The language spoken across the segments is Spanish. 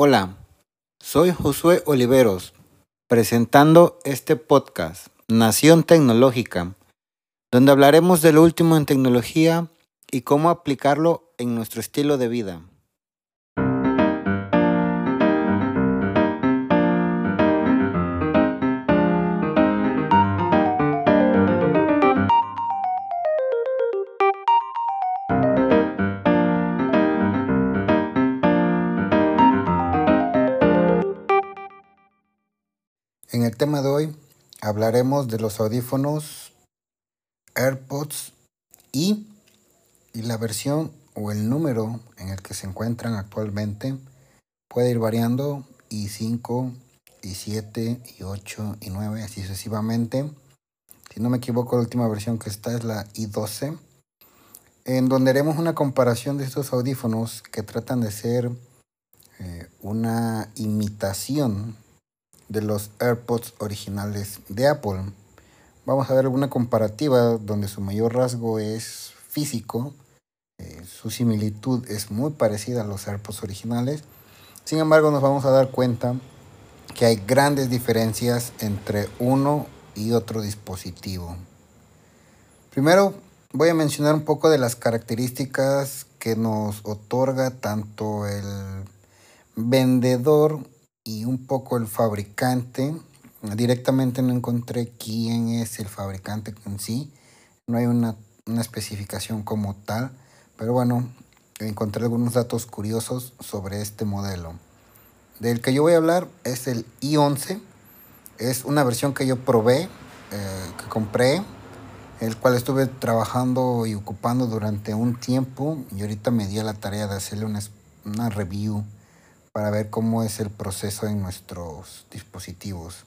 Hola, soy Josué Oliveros, presentando este podcast, Nación Tecnológica, donde hablaremos de lo último en tecnología y cómo aplicarlo en nuestro estilo de vida. Tema de hoy hablaremos de los audífonos AirPods y, y, la versión o el número en el que se encuentran actualmente puede ir variando y 5 y 7 y 8 y 9 así sucesivamente. Si no me equivoco la última versión que está es la i12 en donde haremos una comparación de estos audífonos que tratan de ser eh, una imitación de los AirPods originales de Apple. Vamos a ver alguna comparativa donde su mayor rasgo es físico, eh, su similitud es muy parecida a los AirPods originales. Sin embargo, nos vamos a dar cuenta que hay grandes diferencias entre uno y otro dispositivo. Primero, voy a mencionar un poco de las características que nos otorga tanto el vendedor y un poco el fabricante. Directamente no encontré quién es el fabricante en sí. No hay una, una especificación como tal. Pero bueno, encontré algunos datos curiosos sobre este modelo. Del que yo voy a hablar es el i11. Es una versión que yo probé, eh, que compré, el cual estuve trabajando y ocupando durante un tiempo. Y ahorita me di a la tarea de hacerle una, una review para ver cómo es el proceso en nuestros dispositivos.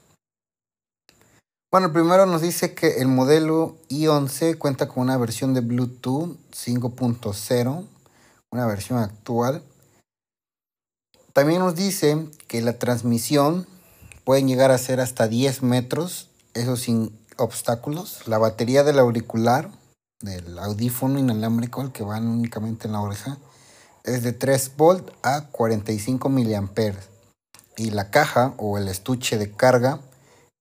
Bueno, primero nos dice que el modelo i11 cuenta con una versión de Bluetooth 5.0, una versión actual. También nos dice que la transmisión puede llegar a ser hasta 10 metros, eso sin obstáculos. La batería del auricular, del audífono inalámbrico, el que va únicamente en la oreja, es de 3 volt a 45 miliamperes y la caja o el estuche de carga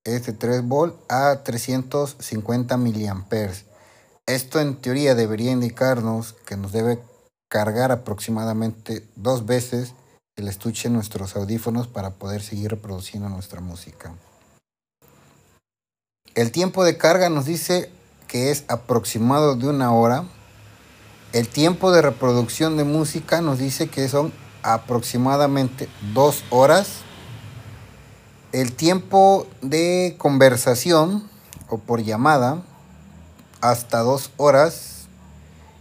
es de 3 volt a 350 miliamperes. Esto en teoría debería indicarnos que nos debe cargar aproximadamente dos veces el estuche en nuestros audífonos para poder seguir reproduciendo nuestra música. El tiempo de carga nos dice que es aproximado de una hora el tiempo de reproducción de música nos dice que son aproximadamente dos horas. El tiempo de conversación o por llamada hasta dos horas.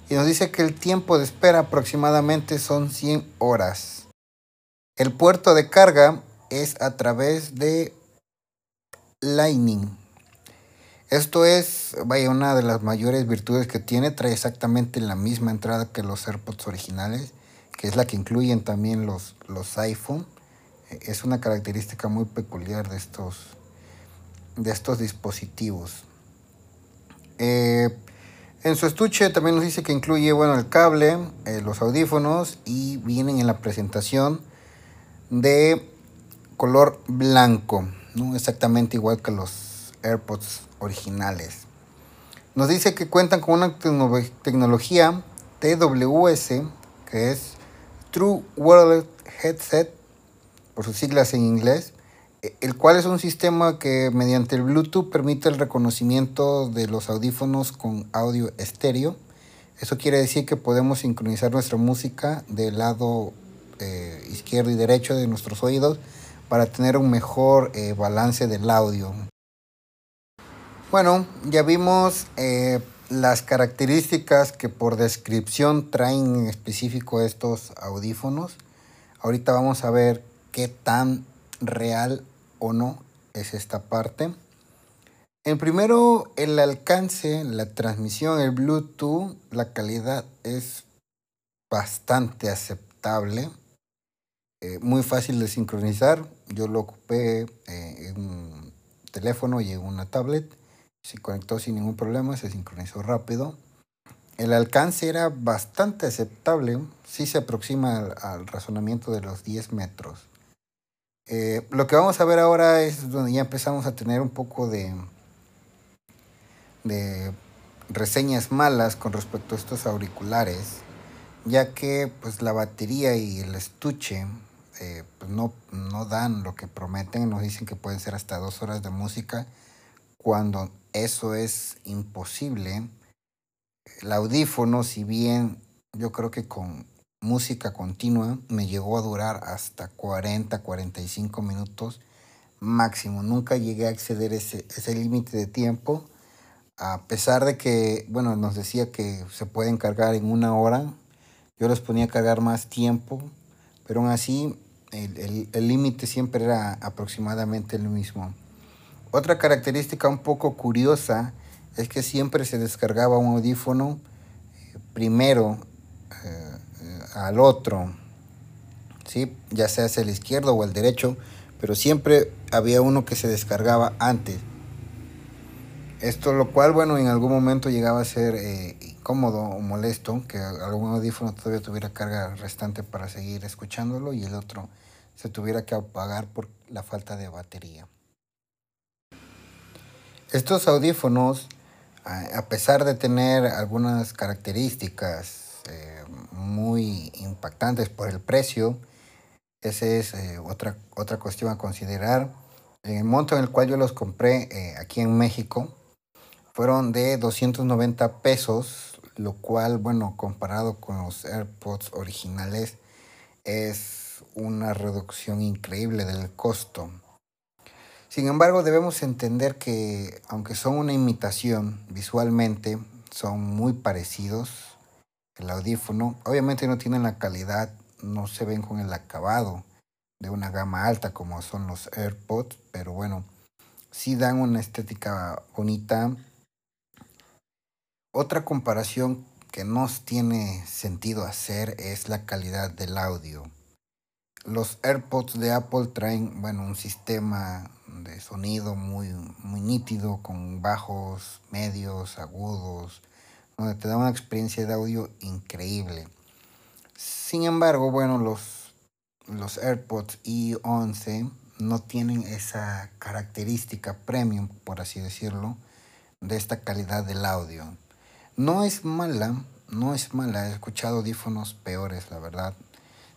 Y nos dice que el tiempo de espera aproximadamente son 100 horas. El puerto de carga es a través de Lightning. Esto es, vaya, una de las mayores virtudes que tiene. Trae exactamente la misma entrada que los AirPods originales, que es la que incluyen también los, los iPhone. Es una característica muy peculiar de estos, de estos dispositivos. Eh, en su estuche también nos dice que incluye bueno, el cable, eh, los audífonos y vienen en la presentación de color blanco, ¿no? exactamente igual que los AirPods originales. Nos dice que cuentan con una tecnología TWS, que es True Wireless Headset, por sus siglas en inglés, e, el cual es un sistema que mediante el Bluetooth permite el reconocimiento de los audífonos con audio estéreo. Eso quiere decir que podemos sincronizar nuestra música del lado eh, izquierdo y derecho de nuestros oídos para tener un mejor eh, balance del audio. Bueno, ya vimos eh, las características que por descripción traen en específico estos audífonos. Ahorita vamos a ver qué tan real o no es esta parte. En primero, el alcance, la transmisión, el Bluetooth, la calidad es bastante aceptable. Eh, muy fácil de sincronizar. Yo lo ocupé eh, en un teléfono y en una tablet se conectó sin ningún problema, se sincronizó rápido. El alcance era bastante aceptable, sí se aproxima al, razonamiento de los 10 metros. Eh, lo que vamos a ver ahora es donde ya empezamos a tener un poco de, de reseñas malas con respecto a estos auriculares, ya que pues la batería y el estuche eh, pues, no, no dan lo que prometen, nos dicen que pueden ser hasta dos horas de música, cuando eso es imposible. El audífono, si bien yo creo que con música continua me llegó a durar hasta 40, 45 minutos máximo. Nunca llegué a exceder ese, ese límite de tiempo a pesar de que, bueno, nos decía que se pueden cargar en una hora, yo les ponía a cargar más tiempo, pero aún así el límite siempre era aproximadamente el mismo. Otra característica un poco curiosa es que siempre se descargaba un audífono eh, primero eh, al otro, ¿sí? ya sea el izquierdo o el derecho, pero siempre había uno que se descargaba antes. Esto lo cual, bueno, en algún momento llegaba a ser eh, incómodo o molesto que algún audífono todavía tuviera carga restante para seguir escuchándolo y el otro se tuviera que apagar por la falta de batería. Estos audífonos, a pesar de tener algunas características eh, muy impactantes por el precio, esa es eh, otra, otra cuestión a considerar. El monto en el cual yo los compré aquí en México, fueron de 290 pesos, lo cual, bueno, comparado con los AirPods originales, es una reducción increíble del costo. Sin embargo, debemos entender que, aunque son una imitación visualmente, son muy parecidos. El audífono, obviamente no tienen la calidad, no se ven con el acabado de una gama alta como son los AirPods, pero bueno, sí dan una estética bonita, otra comparación que no tiene sentido hacer es la calidad del audio. Los AirPods de Apple traen, bueno, un sistema de sonido muy, muy nítido con bajos, medios, agudos, donde te da una experiencia de audio increíble. Sin embargo, bueno, los, los AirPods i11 no tienen esa característica premium, por así decirlo, de esta calidad del audio. No es mala, no es mala. He escuchado audífonos peores, la verdad.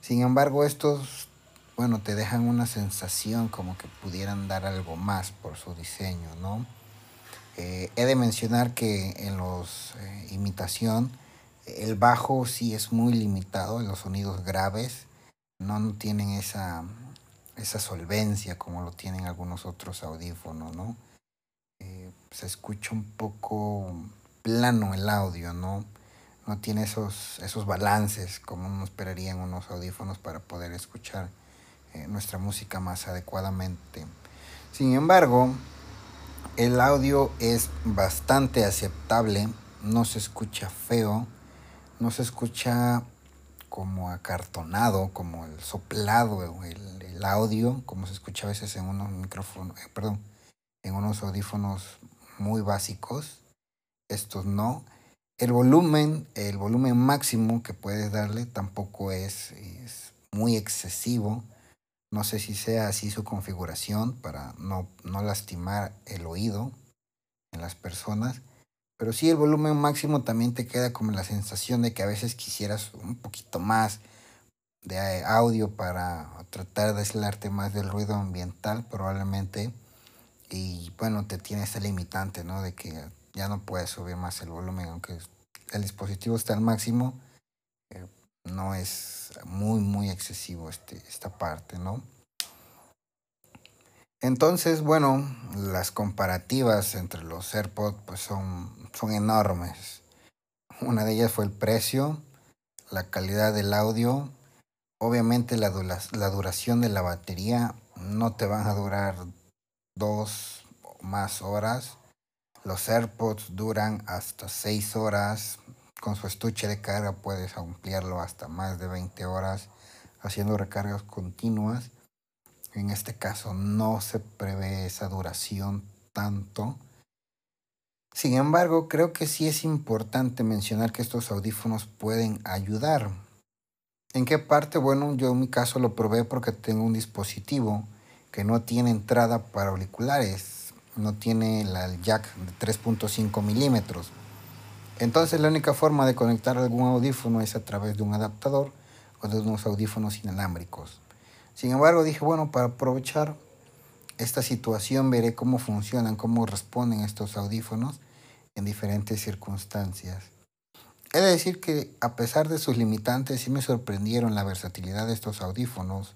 Sin embargo, estos, bueno, te dejan una sensación como que pudieran dar algo más por su diseño, ¿no? Eh, he de mencionar que en los eh, imitación, el bajo sí es muy limitado en los sonidos graves. No, tienen esa, esa solvencia como lo tienen algunos otros audífonos, ¿no? Eh, se escucha un poco plano el audio, ¿no? No tiene esos, esos balances como uno esperaría en unos audífonos para poder escuchar eh, nuestra música más adecuadamente. Sin embargo, el audio es bastante aceptable, no se escucha feo, no se escucha como acartonado, como el soplado, el, el audio, como se escucha a veces en unos micrófonos, eh, perdón, en unos audífonos muy básicos estos no. El volumen, el volumen máximo que puedes darle tampoco es, muy excesivo. No sé si sea así su configuración para no, no lastimar el oído en las personas. Pero sí el volumen máximo también te queda como la sensación de que a veces quisieras un poquito más de audio para tratar de aislarte más del ruido ambiental probablemente. Y bueno, te tiene ese limitante, ¿no? De que ya no puedes subir más el volumen, aunque el dispositivo está al máximo, eh, no es muy, muy excesivo este, esta parte, ¿no? Entonces, bueno, las comparativas entre los AirPods pues son, son enormes. Una de ellas fue el precio, la calidad del audio, obviamente la, la duración de la batería, no te van a durar dos más horas los AirPods duran hasta 6 horas. Con su estuche de carga puedes ampliarlo hasta más de 20 horas haciendo recargas continuas. En este caso no se prevé esa duración tanto. Sin embargo, creo que sí es importante mencionar que estos audífonos pueden ayudar. ¿En qué parte? Bueno, yo en mi caso lo probé porque tengo un dispositivo que no tiene entrada para auriculares, no tiene el jack de 3.5 milímetros. Entonces la única forma de conectar algún audífono es a través de un adaptador o de unos audífonos inalámbricos. Sin embargo, dije, bueno, para aprovechar esta situación veré cómo funcionan, cómo responden estos audífonos en diferentes circunstancias. He de decir que a pesar de sus limitantes, sí me sorprendieron la versatilidad de estos audífonos.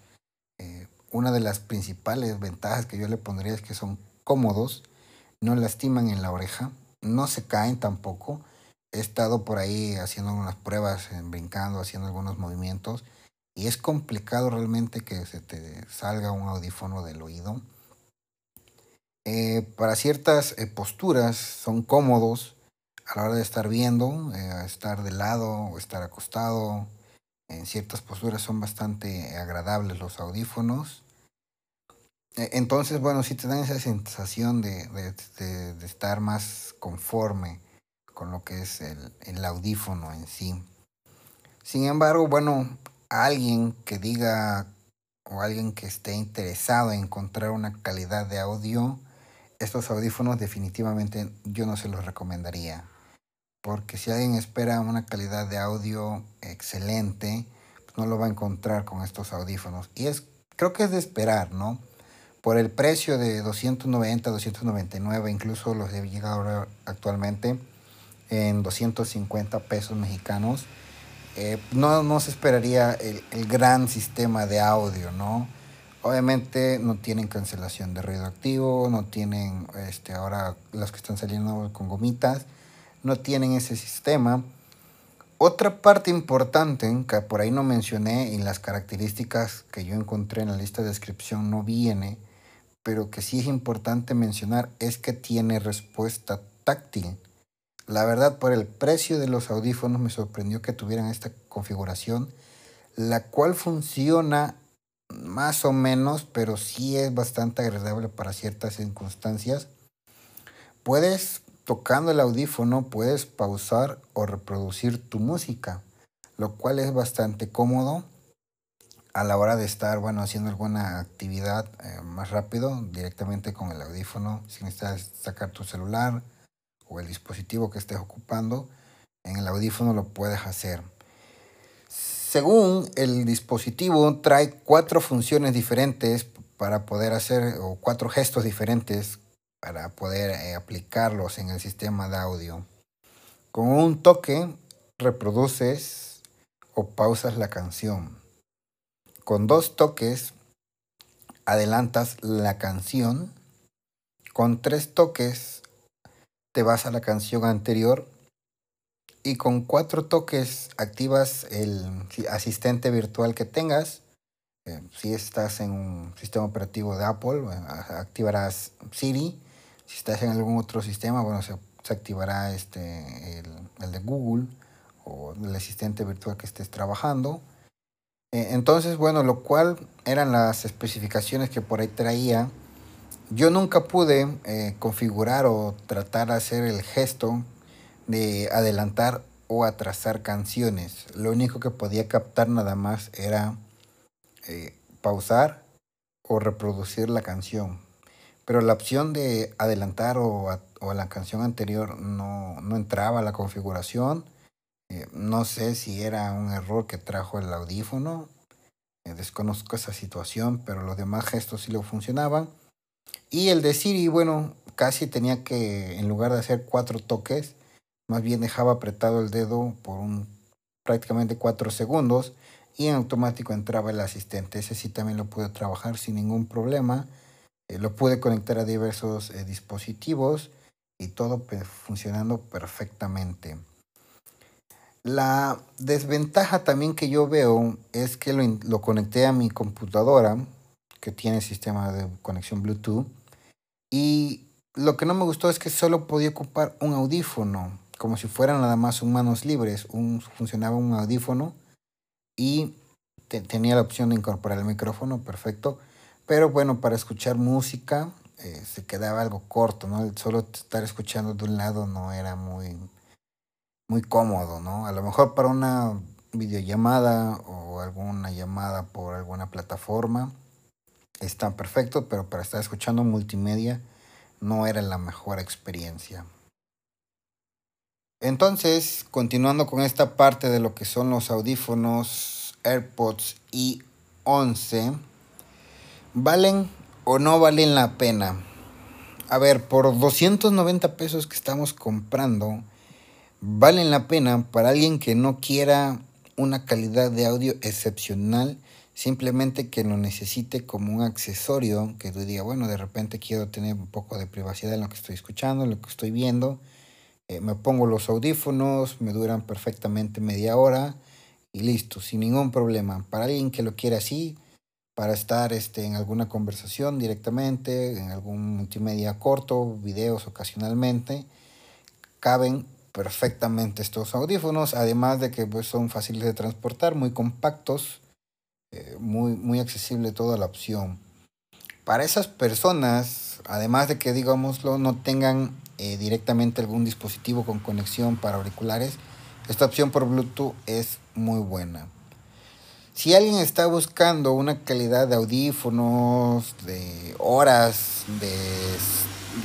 Eh, una de las principales ventajas que yo le pondría es que son cómodos, no lastiman en la oreja, no se caen tampoco. He estado por ahí haciendo unas pruebas, brincando, haciendo algunos movimientos y es complicado realmente que se te salga un audífono del oído. Eh, para ciertas eh, posturas son cómodos a la hora de estar viendo, eh, estar de lado o estar acostado. En ciertas posturas son bastante agradables los audífonos. E, entonces, bueno, sí te dan esa sensación de, de, estar más conforme con lo que es el, el, audífono en sí. Sin embargo, bueno, alguien que diga o alguien que esté interesado en encontrar una calidad de audio, estos audífonos definitivamente yo no se los recomendaría. Porque si alguien espera una calidad de audio excelente, pues no lo va a encontrar con estos audífonos. Y es, creo que es de esperar, ¿no? Por el precio de 290, 299, incluso los he llegado ahora actualmente en 250 pesos mexicanos. Eh, no, no se esperaría el, el gran sistema de audio, ¿no? Obviamente no tienen cancelación de ruido activo, no tienen, este, ahora las que están saliendo con gomitas, no tienen ese sistema. Otra parte importante que por ahí no mencioné y las características que yo encontré en la lista de descripción no viene, pero que sí es importante mencionar es que tiene respuesta táctil. La verdad, por el precio de los audífonos me sorprendió que tuvieran esta configuración, la cual funciona más o menos, pero sí es bastante agradable para ciertas circunstancias. Puedes, tocando el audífono, puedes pausar o reproducir tu música, lo cual es bastante cómodo a la hora de estar, bueno, haciendo alguna actividad eh, más rápido, directamente con el audífono, si necesitas sacar tu celular o el dispositivo que estés ocupando, en el audífono lo puedes hacer. Según el dispositivo, trae cuatro funciones diferentes para poder hacer, o cuatro gestos diferentes para poder eh, aplicarlos en el sistema de audio. Con un toque reproduces o pausas la canción. Con dos toques adelantas la canción. Con tres toques te vas a la canción anterior y con cuatro toques activas el asistente virtual que tengas. Eh, si estás en un sistema operativo de Apple, activarás Siri. Si estás en algún otro sistema, bueno, se, activará este, el, de Google o el asistente virtual que estés trabajando. Eh, entonces, bueno, lo cual eran las especificaciones que por ahí traía. Yo nunca pude eh, configurar o tratar de hacer el gesto de adelantar o atrasar canciones. Lo único que podía captar nada más era eh, pausar o reproducir la canción. Pero la opción de adelantar o a, la canción anterior no, entraba a la configuración. Eh, no sé si era un error que trajo el audífono. Eh, desconozco esa situación, pero los demás gestos sí lo funcionaban. Y el de Siri, bueno, casi tenía que, en lugar de hacer cuatro toques, más bien dejaba apretado el dedo por un, prácticamente cuatro segundos y en automático entraba el asistente. Ese sí también lo pude trabajar sin ningún problema. Eh, lo pude conectar a diversos dispositivos y todo funcionando perfectamente. La desventaja también que yo veo es que lo, conecté a mi computadora que tiene sistema de conexión Bluetooth y lo que no me gustó es que solo podía ocupar un audífono como si fueran nada más un manos libres. Un, funcionaba un audífono y tenía la opción de incorporar el micrófono, perfecto. Pero bueno, para escuchar música eh, se quedaba algo corto, ¿no? solo estar escuchando de un lado no era muy, muy cómodo, ¿no? A lo mejor para una videollamada o alguna llamada por alguna plataforma, están perfectos, pero para estar escuchando multimedia no era la mejor experiencia. Entonces, continuando con esta parte de lo que son los audífonos AirPods i11, ¿valen o no valen la pena? A ver, por 290 pesos que estamos comprando, valen la pena para alguien que no quiera una calidad de audio excepcional simplemente que lo necesite como un accesorio, que tú diga, bueno, de repente quiero tener un poco de privacidad en lo que estoy escuchando, en lo que estoy viendo, eh, me pongo los audífonos, me duran perfectamente media hora y listo, sin ningún problema. Para alguien que lo quiera así, para estar este, en alguna conversación directamente, en algún multimedia corto, videos ocasionalmente, caben perfectamente estos audífonos, además de que pues, son fáciles de transportar, muy compactos, eh, muy, muy accesible toda la opción. Para esas personas, además de que, digámoslo, no tengan eh, directamente algún dispositivo con conexión para auriculares, esta opción por Bluetooth es muy buena. Si alguien está buscando una calidad de audífonos, de horas, de,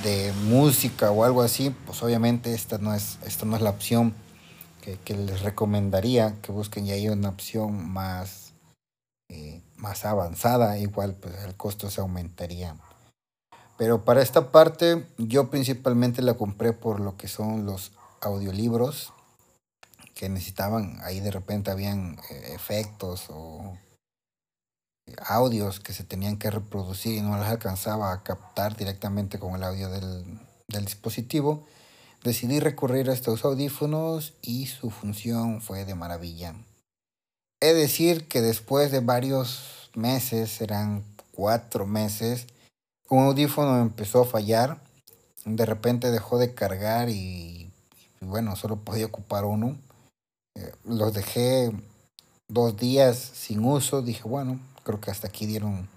de música o algo así, pues obviamente esta no es, esta no es la opción que, que les recomendaría que busquen y hay una opción más eh, más avanzada, igual pues el costo se aumentaría. Pero para esta parte yo principalmente la compré por lo que son los audiolibros que necesitaban, ahí de repente habían eh, efectos o audios que se tenían que reproducir y no las alcanzaba a captar directamente con el audio del, del dispositivo. Decidí recurrir a estos audífonos y su función fue de maravilla. He decir que después de varios meses, serán cuatro meses, un audífono empezó a fallar. De repente dejó de cargar y, bueno, solo podía ocupar uno. Eh, los dejé dos días sin uso. Dije, bueno, creo que hasta aquí dieron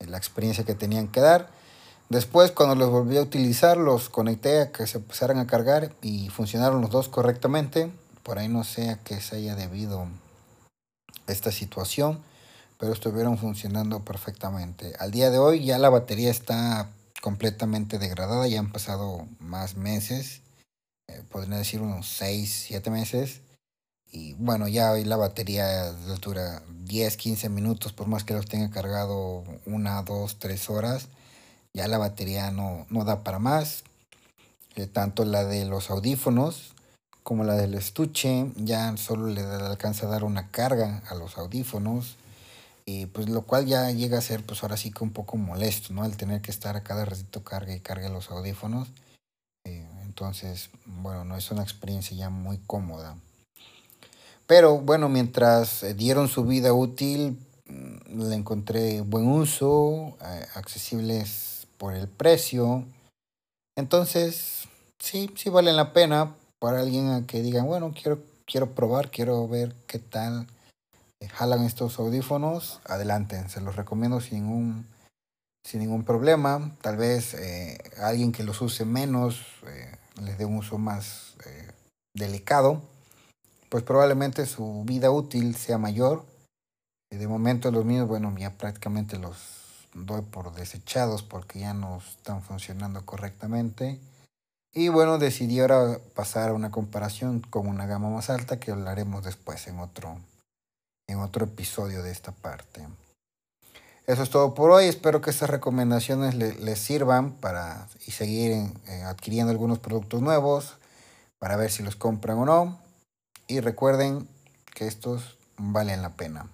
la experiencia que tenían que dar. Después, cuando los volví a utilizar, los conecté a que se empezaran a cargar y funcionaron los dos correctamente. Por ahí no sé a qué se haya debido esta situación, pero estuvieron funcionando perfectamente. Al día de hoy ya la batería está completamente degradada, ya han pasado más meses, eh, podría decir unos 6, 7 meses. Y bueno, ya hoy la batería dura 10, 15 minutos, por más que los tenga cargado una, dos, tres horas, ya la batería no, no da para más. Eh, tanto la de los audífonos como la del estuche, ya solo le alcanza a dar una carga a los audífonos, y pues lo cual ya llega a ser pues ahora sí que un poco molesto, ¿no? El tener que estar a cada ratito carga y carga los audífonos. Eh, entonces, bueno, no es una experiencia ya muy cómoda. Pero bueno, mientras eh, dieron su vida útil, mm, le encontré buen uso, eh, accesibles por el precio. Entonces, sí, sí valen la pena para alguien que diga, bueno, quiero, quiero probar, quiero ver qué tal eh, jalan estos audífonos, adelante, se los recomiendo sin ningún, sin ningún problema. Tal vez eh, alguien que los use menos, les dé un uso más delicado, pues probablemente su vida útil sea mayor. de momento los míos, bueno, ya prácticamente los doy por desechados porque ya no están funcionando correctamente. Y bueno, decidí ahora pasar a una comparación con una gama más alta que hablaremos después en otro, en otro episodio de esta parte. Eso es todo por hoy. Espero que estas recomendaciones les sirvan para y seguir adquiriendo algunos productos nuevos para ver si los compran o no. Y recuerden que estos valen la pena.